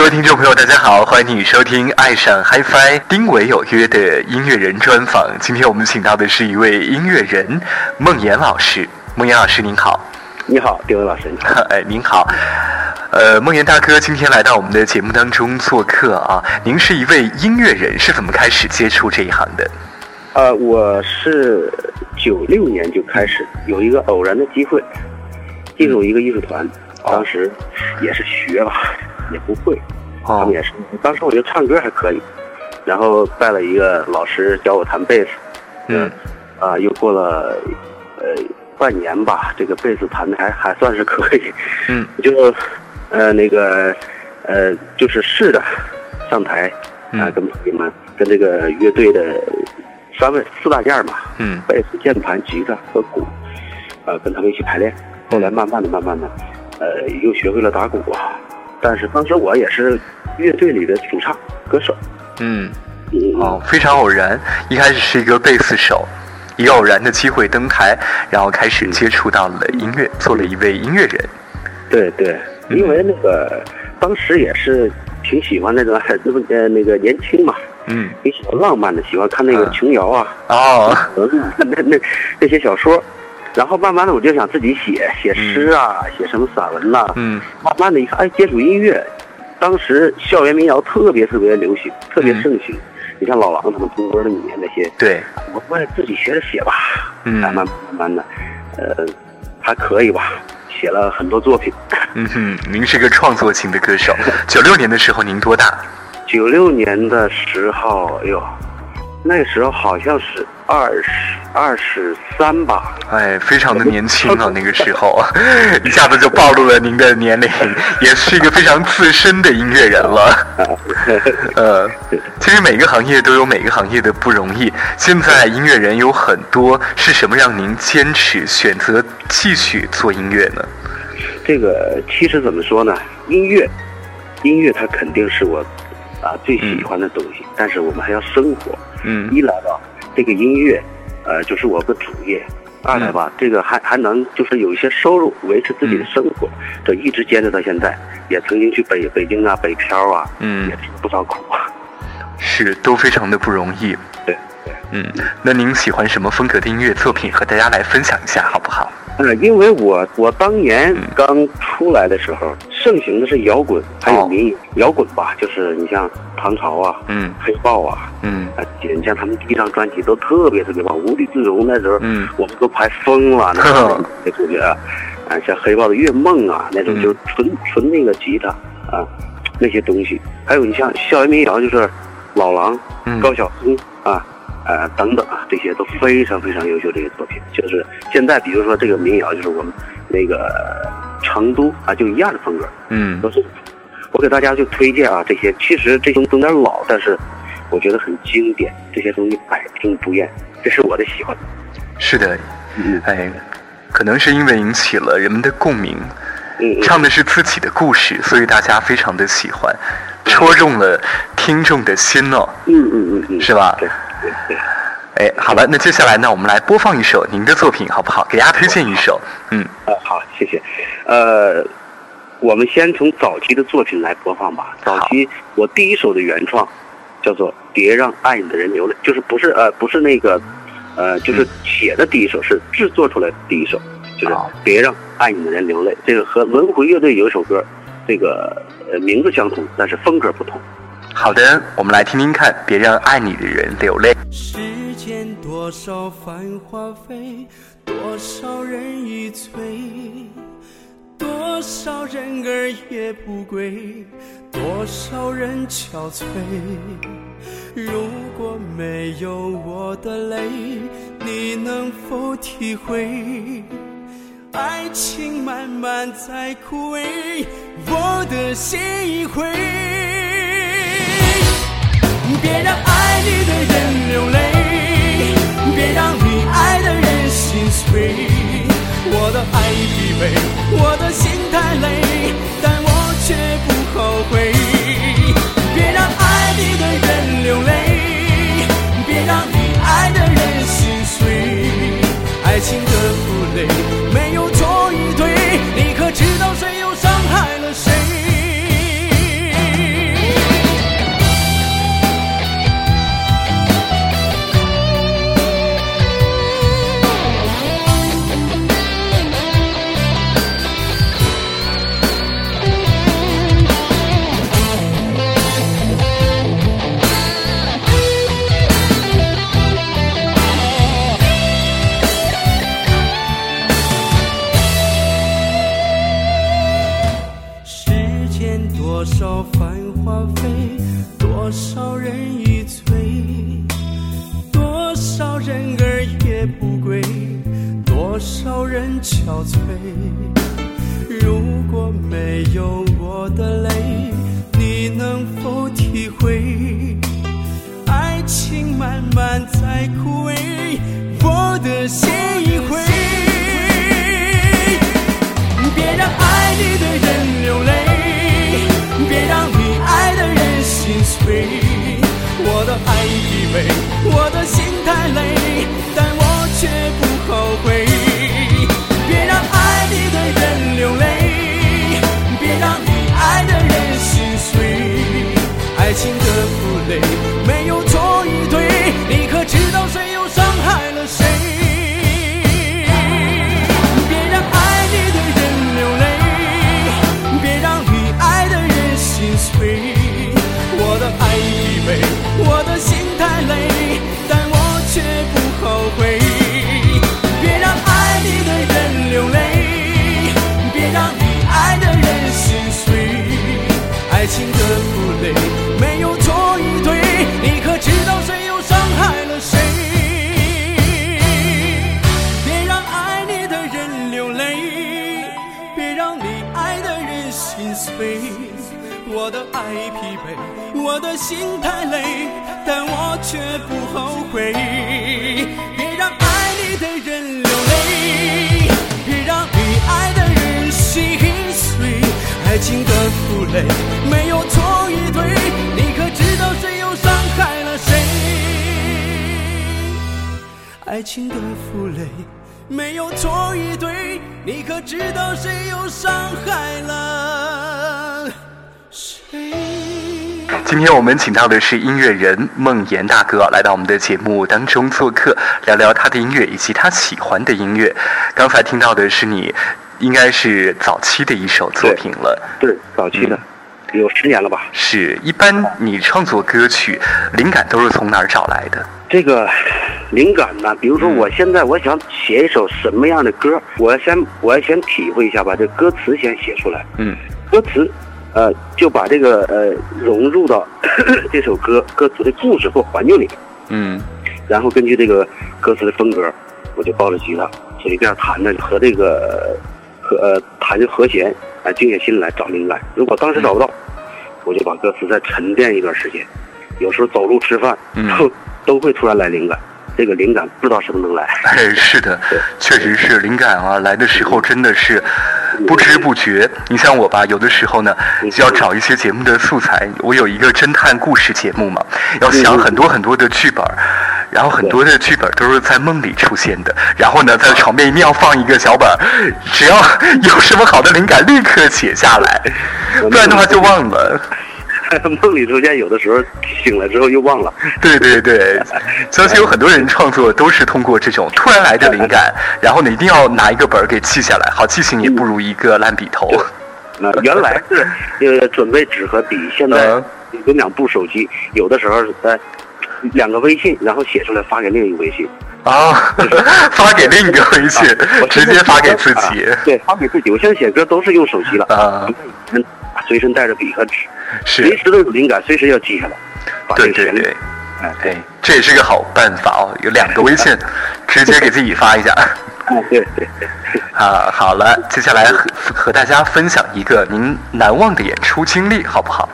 各位听众朋友，大家好，欢迎你收听《爱上 HiFi》丁伟有约的音乐人专访。今天我们请到的是一位音乐人孟岩老师。孟岩老师您好，你好，丁伟老师你好。哎，您好。呃，孟岩大哥今天来到我们的节目当中做客啊。您是一位音乐人，是怎么开始接触这一行的？呃，我是九六年就开始有一个偶然的机会，进入一个艺术团，当时也是学吧，也不会，他们也是。当时我觉得唱歌还可以，然后拜了一个老师教我弹贝斯，嗯，啊，又过了呃半年吧，这个贝斯弹的还还算是可以，嗯，就呃那个呃就是试着上台啊，跟朋友们跟这个乐队的。三位四大件嘛，嗯，贝斯、键盘、吉他和鼓，呃，跟他们一起排练。后来慢慢的、慢慢的，呃，又学会了打鼓。但是当时我也是乐队里的主唱歌手。嗯，哦，非常偶然，一开始是一个贝斯手，一个偶然的机会登台，然后开始接触到了音乐，做了一位音乐人。对对，因为那个当时也是挺喜欢那个 那么呃那个年轻嘛。嗯，挺喜欢浪漫的，喜欢看那个琼瑶啊，哦，那那那些小说，然后慢慢的我就想自己写写诗啊，写什么散文呐，嗯，慢慢的一看，哎，接触音乐，当时校园民谣特别特别流行，特别盛行，你像老狼他们同桌的你那些，对，我我也自己学着写吧，嗯，慢慢慢慢的，呃，还可以吧，写了很多作品。嗯哼，您是个创作型的歌手。九六年的时候您多大？九六年的时候，哎呦，那时候好像是二十二十三吧。哎，非常的年轻啊，那个时候，一下子就暴露了您的年龄，也是一个非常资深的音乐人了。呃，其实每个行业都有每个行业的不容易。现在音乐人有很多，是什么让您坚持选择继续做音乐呢？这个其实怎么说呢？音乐，音乐它肯定是我。啊，最喜欢的东西，但是我们还要生活。嗯，一来吧，这个音乐，呃，就是我的主业；二来吧，这个还还能就是有一些收入，维持自己的生活。这一直坚持到现在，也曾经去北北京啊、北漂啊，嗯，也吃了不少苦啊。是，都非常的不容易。对对，嗯，那您喜欢什么风格的音乐作品？和大家来分享一下，好不好？嗯，因为我我当年刚出来的时候，盛行的是摇滚，还有民谣摇滚吧，就是你像唐朝啊，嗯，黑豹啊，嗯，啊，你像他们第一张专辑都特别特别棒，无地自容那时候，嗯，我们都排疯了，那那感觉啊，啊，像黑豹的月梦啊，那种就是纯纯那个吉他啊，那些东西，还有你像校园民谣，就是老狼、高晓松啊。呃，等等啊，这些都非常非常优秀。这些作品就是现在，比如说这个民谣，就是我们那个成都啊，就一样的风格。嗯，都是我给大家就推荐啊，这些其实这些有点老，但是我觉得很经典。这些东西百听不厌，这是我的喜欢。是的，嗯哎，可能是因为引起了人们的共鸣，嗯，唱的是自己的故事，所以大家非常的喜欢，戳中了听众的心哦。嗯嗯嗯嗯，是吧？对。哎，好了，那接下来呢，我们来播放一首您的作品，好不好？给大家推荐一首。嗯，呃，好，谢谢。呃，我们先从早期的作品来播放吧。早期我第一首的原创叫做《别让爱你的人流泪》，就是不是呃不是那个呃就是写的第一首，是制作出来的第一首，就是《别让爱你的人流泪》。这个和轮回乐队有一首歌，这个呃名字相同，但是风格不同。好的，我们来听听看，别让爱你的人流泪。世间多少繁华飞，多少人已醉，多少人儿也不归，多少人憔悴。如果没有我的泪，你能否体会？爱情慢慢在枯萎，我的心已灰。别让爱你的人流泪，别让你爱的人心碎。我的爱疲惫，我的心太累，但我却不后悔。别让爱你的人流泪，别让你爱的人心碎。爱情的负累，没有错与对，你可知道谁又伤害了谁？果没负累，没有错与对，你可知道谁又伤害了谁？爱情的负累，没有错与对，你可知道谁又伤害了谁？今天我们请到的是音乐人孟岩大哥，来到我们的节目当中做客，聊聊他的音乐以及他喜欢的音乐。刚才听到的是你，应该是早期的一首作品了。对，早期的，有十年了吧？是一般你创作歌曲灵感都是从哪儿找来的？这个灵感呢，比如说我现在我想写一首什么样的歌，我要先我要先体会一下，把这歌词先写出来。嗯歌词，呃，就把这个呃融入到 这首歌歌词的故事或环境里面，嗯然后根据这个歌词的风格，我就抱着吉他随便弹弹和这个和呃弹着和弦，啊、静下心来找灵感。如果当时找不到，我就把歌词再沉淀一段时间。有时候走路吃饭，嗯都都会突然来灵感。这个灵感不知道什么能来。哎，是的，确实是灵感啊，来的时候真的是不知不觉。你像我吧，有的时候呢，就要找一些节目的素材。我有一个侦探故事节目嘛，要想很多很多的剧本，然后很多的剧本都是在梦里出现的。然后呢，在床边一定要放一个小本儿，只要有什么好的灵感，立刻写下来，不然的话就忘了。梦里出现，有的时候醒了之后又忘了。对对对，相信有很多人创作都是通过这种突然来的灵感，然后呢一定要拿一个本儿给记下来，好记性也不如一个烂笔头。那原来是呃准备纸和笔，现在嗯有两部手机，有的时候呃两个微信，然后写出来发给另一个微信，啊，发给另一个微信我，直接发给自己。啊对，发给自己。我现在写歌都是用手机了啊，嗯，随身带着笔和纸，是随，时都有灵感，随时要记下来。把这个对对对，哎哎，这也是个好办法哦，有两个微信，直接给自己发一下。哎对对对，啊，好了，接下来和和大家分享一个您难忘的演出经历，好不好？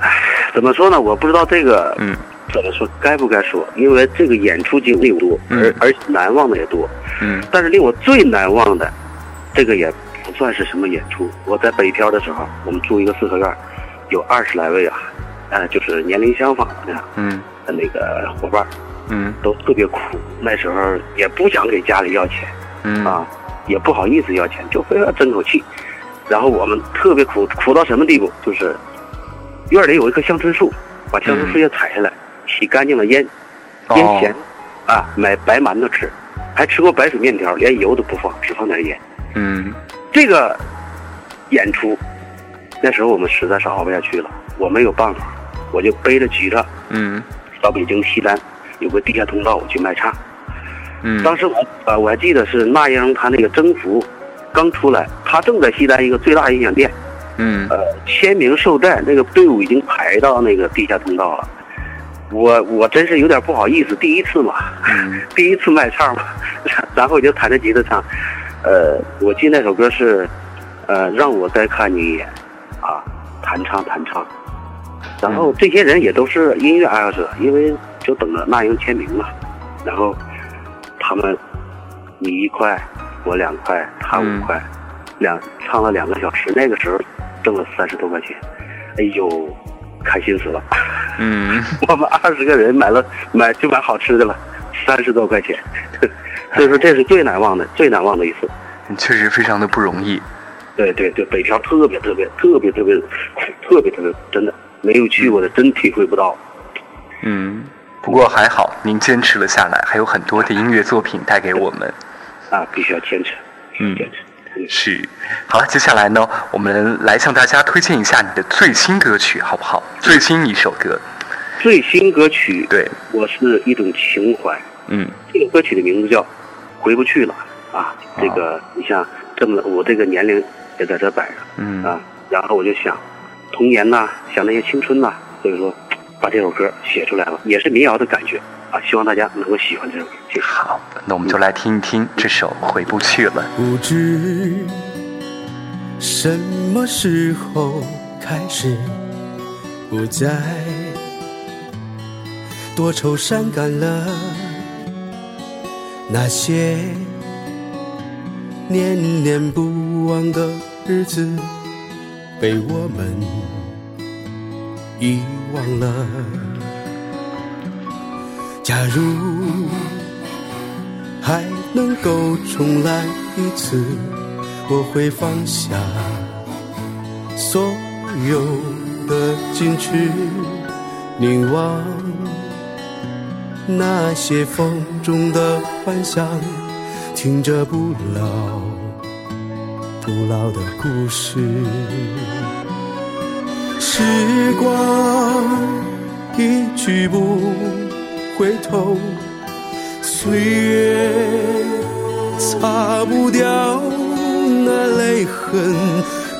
哎怎么说呢？我不知道这个嗯怎么说，该不该说？因为这个演出经历多，嗯而而且难忘的也多。嗯但是令我最难忘的，这个也不算是什么演出。我在北漂的时候，我们住一个四合院，有二十来位啊，呃，就是年龄相仿的嗯那个伙伴，嗯都特别苦。那时候也不想给家里要钱嗯啊，也不好意思要钱，就非要争口气。然后我们特别苦，苦到什么地步？就是院里有一棵香椿树，把香椿树叶采下来，洗干净了腌，腌哦咸，啊，买白馒头吃，还吃过白水面条，连油都不放，只放点盐。嗯这个演出，那时候我们实在是熬不下去了，我没有办法，我就背着吉他嗯到北京西单有个地下通道，我去卖唱。嗯，当时我呃我还记得是那英她那个征服刚出来，她正在西单一个最大音响店嗯呃，签名售带那个队伍已经排到那个地下通道了。我我真是有点不好意思，第一次嘛，嗯 第一次卖唱嘛，然后我就弹着吉他唱。呃，我记得那首歌是，呃，让我再看你一眼，啊，弹唱弹唱。然后这些人也都是音乐爱好者，因为就等着那英签名嘛。然后他们，你一块，我两块，他五块，两唱了两个小时，那个时候挣了三十多块钱，哎呦，开心死了。嗯，我们二十个人买了买就买好吃的了，三十多块钱，所以说这是最难忘的最难忘的一次。确实非常的不容易。对对对，北漂特别特别特别特别特别特别真的没有去过的真体会不到。嗯，不过还好，您坚持了下来，还有很多的音乐作品带给我们。啊，必须要坚持，嗯坚持。嗯是，好了，接下来呢，我们来向大家推荐一下你的最新歌曲，好不好？最新一首歌，最新歌曲，对，我是一种情怀。嗯。这个歌曲的名字叫《回不去了》啊。这个你像这么我这个年龄也在这摆着嗯。啊，然后我就想童年呐，想那些青春呐，所以说把这首歌写出来了，也是民谣的感觉啊。希望大家能够喜欢这首歌，谢谢。好，那我们就来听一听这首《回不去了》。不知什么时候开始不再多愁善感了，那些念念不忘的日子被我们遗忘了。假如还能够重来一次，我会放下所有的矜持，凝望那些风中的幻想，听着不老不老的故事。时光一去不回头。岁月擦不掉那泪痕，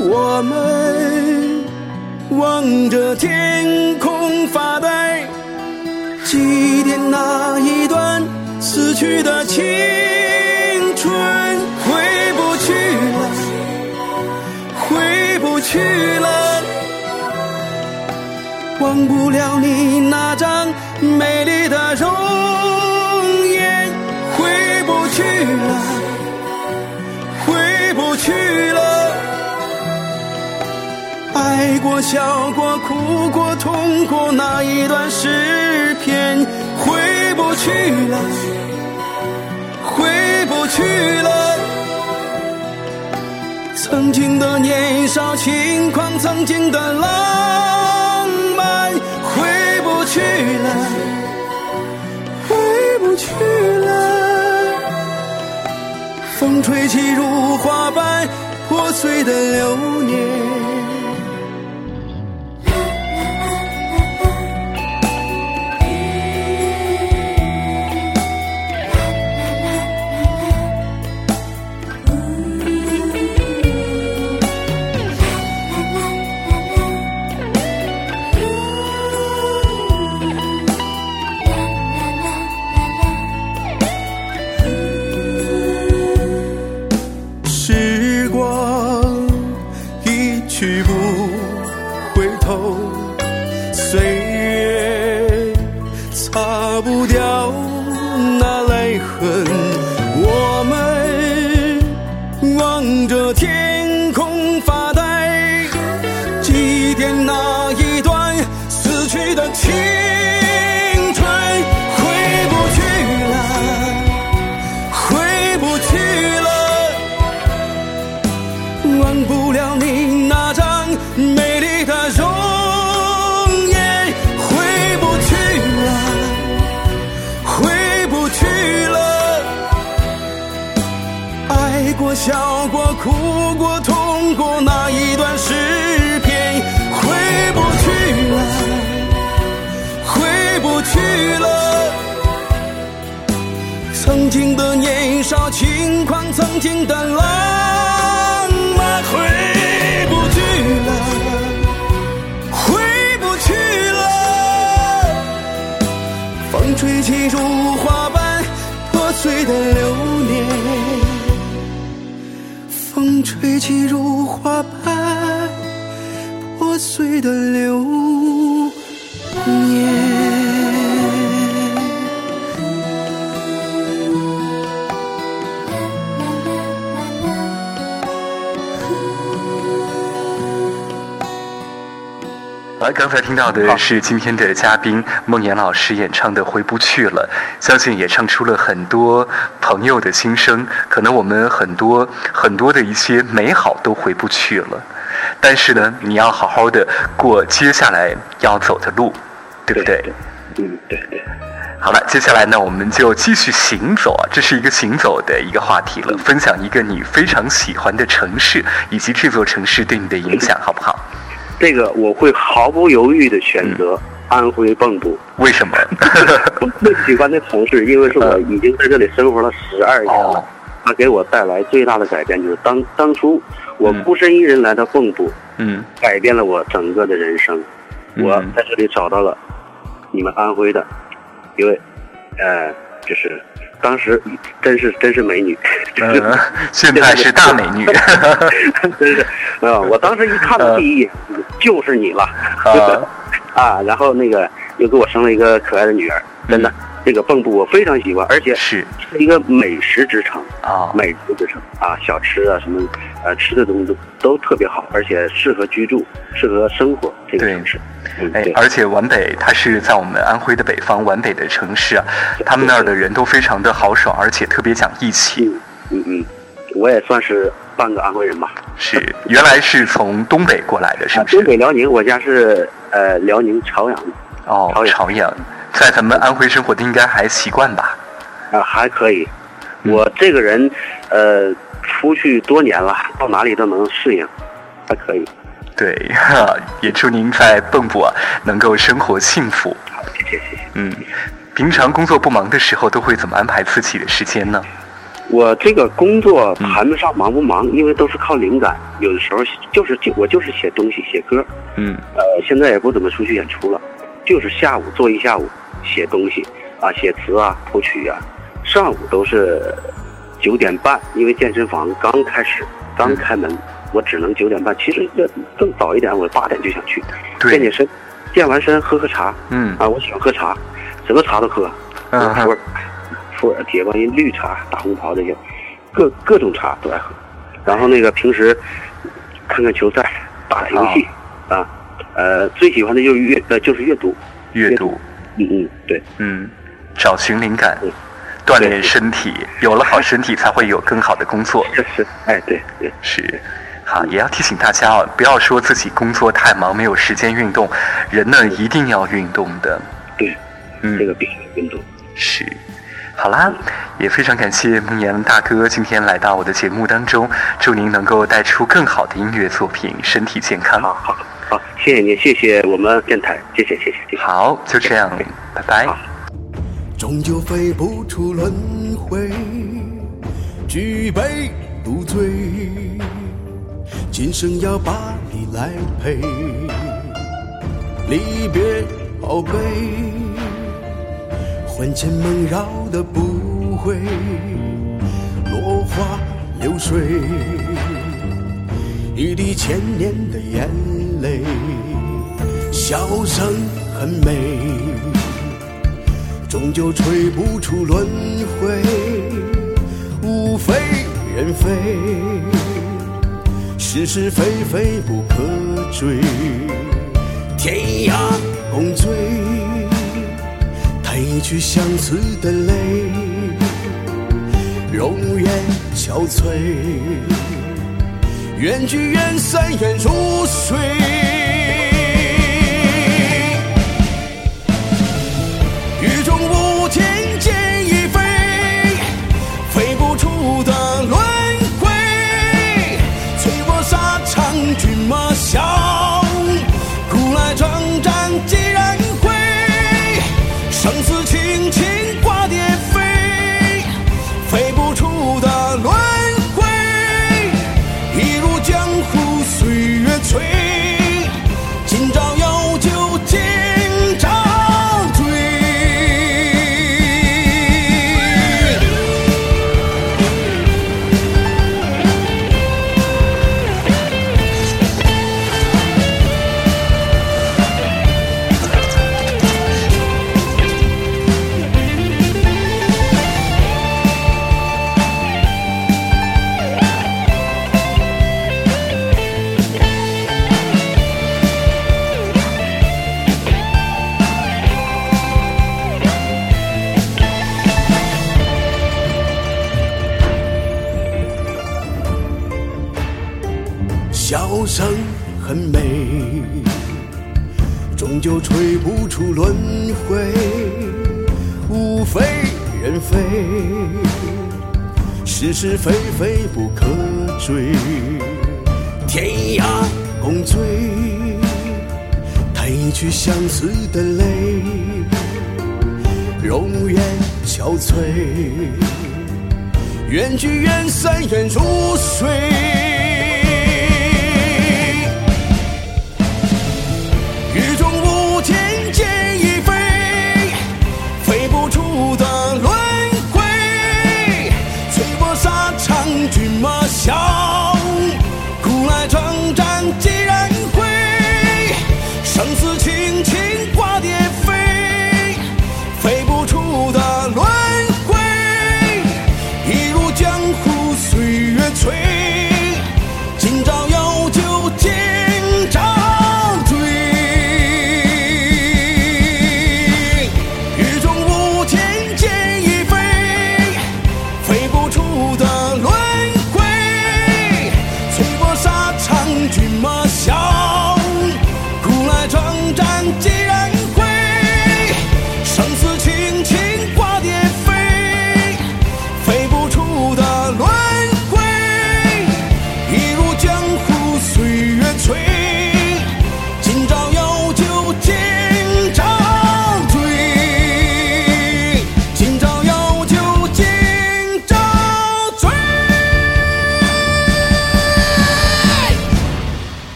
我们望着天空发呆，祭奠那一段死去的青春，回不去了，回不去了，忘不了你那张美丽的容颜，回不去了，回不去了。爱过、笑过、哭过、痛过那一段诗篇，回不去了，回不去了。曾经的年少轻狂，曾经的浪，回不去了。风吹起如花瓣破碎的流年。笑过、哭过、痛过那一段诗篇，回不去了，回不去了。曾经的年少轻狂，曾经的浪漫，回不去了，回不去了。风吹起如花般破碎的流。吹起如花般破碎的流好，刚才听到的是今天的嘉宾孟岩老师演唱的《回不去了》，相信也唱出了很多朋友的心声。可能我们很多很多的一些美好都回不去了，但是呢，你要好好的过接下来要走的路，对不对？嗯，对对。好了，接下来呢，我们就继续行走啊，这是一个行走的一个话题了。分享一个你非常喜欢的城市，以及这座城市对你的影响，好不好？这个我会毫不犹豫的选择安徽蚌埠。为什么？最喜欢的城市，因为是我已经在这里生活了十二年了。它给我带来最大的改变就是当当初我孤身一人来到蚌埠，嗯，改变了我整个的人生。我在这里找到了你们安徽的一位，呃，就是当时真是真是美女，嗯，现在是大美女，真是啊！我当时一看到第一眼就是你了，啊，然后那个又给我生了一个可爱的女儿，真的。这个蚌埠我非常喜欢，而且是是一个美食之城啊，美食之城啊，小吃啊什么，呃，吃的东西都都特别好，而且适合居住，适合生活。这个城市，哎，而且皖北它是在我们安徽的北方，皖北的城市啊，他们那儿的人都非常的豪爽，而且特别讲义气。嗯嗯，我也算是半个安徽人吧。是，原来是从东北过来的，是不是？东北辽宁，我家是呃辽宁朝阳的。哦，朝阳。在咱们安徽生活的应该还习惯吧？啊，还可以。我这个人，呃，出去多年了，到哪里都能适应，还可以。对，也祝您在蚌埠啊能够生活幸福。好，谢谢谢谢。嗯，平常工作不忙的时候都会怎么安排自己的时间呢？我这个工作谈不上忙不忙，因为都是靠灵感。有的时候就是就我就是写东西写歌。嗯。呃，现在也不怎么出去演出了，就是下午做一下午。写东西啊，写词啊，谱曲啊，上午都是九点半，因为健身房刚开始，刚开门，我只能九点半。其实要更早一点，我八点就想去健健身，健完身喝喝茶。嗯啊，我喜欢喝茶，什么茶都喝，普洱、普洱、铁观音、绿茶、大红袍这些，各各种茶都爱喝。然后那个平时看看球赛，打打游戏啊，呃，最喜欢的就是阅呃就是阅读，阅读。嗯嗯，对，嗯，找寻灵感，锻炼身体，有了好身体才会有更好的工作。是是，哎，对对是，好，也要提醒大家哦，不要说自己工作太忙没有时间运动，人呢一定要运动的。对，嗯，这个必须运动。是，好啦，也非常感谢孟岩大哥今天来到我的节目当中，祝您能够带出更好的音乐作品，身体健康。好好。好，谢谢你，谢谢我们电台，谢谢，谢谢，谢谢。好，就这样，拜拜。终究飞不出轮回，举杯独醉，今生要把你来陪。离别好悲，魂牵梦绕的不会，落花流水，一滴千年的眼。泪，泪笑声很美，终究吹不出轮回，物非人非，是是非非不可追，天涯共醉，褪去相思的泪，容颜憔悴。缘聚缘散，缘如水。雨中舞天剑已飞，飞不出的是是非非不可追，天涯共醉，叹一曲相思的泪，容颜憔悴，缘聚缘散缘如水，雨中舞天剑。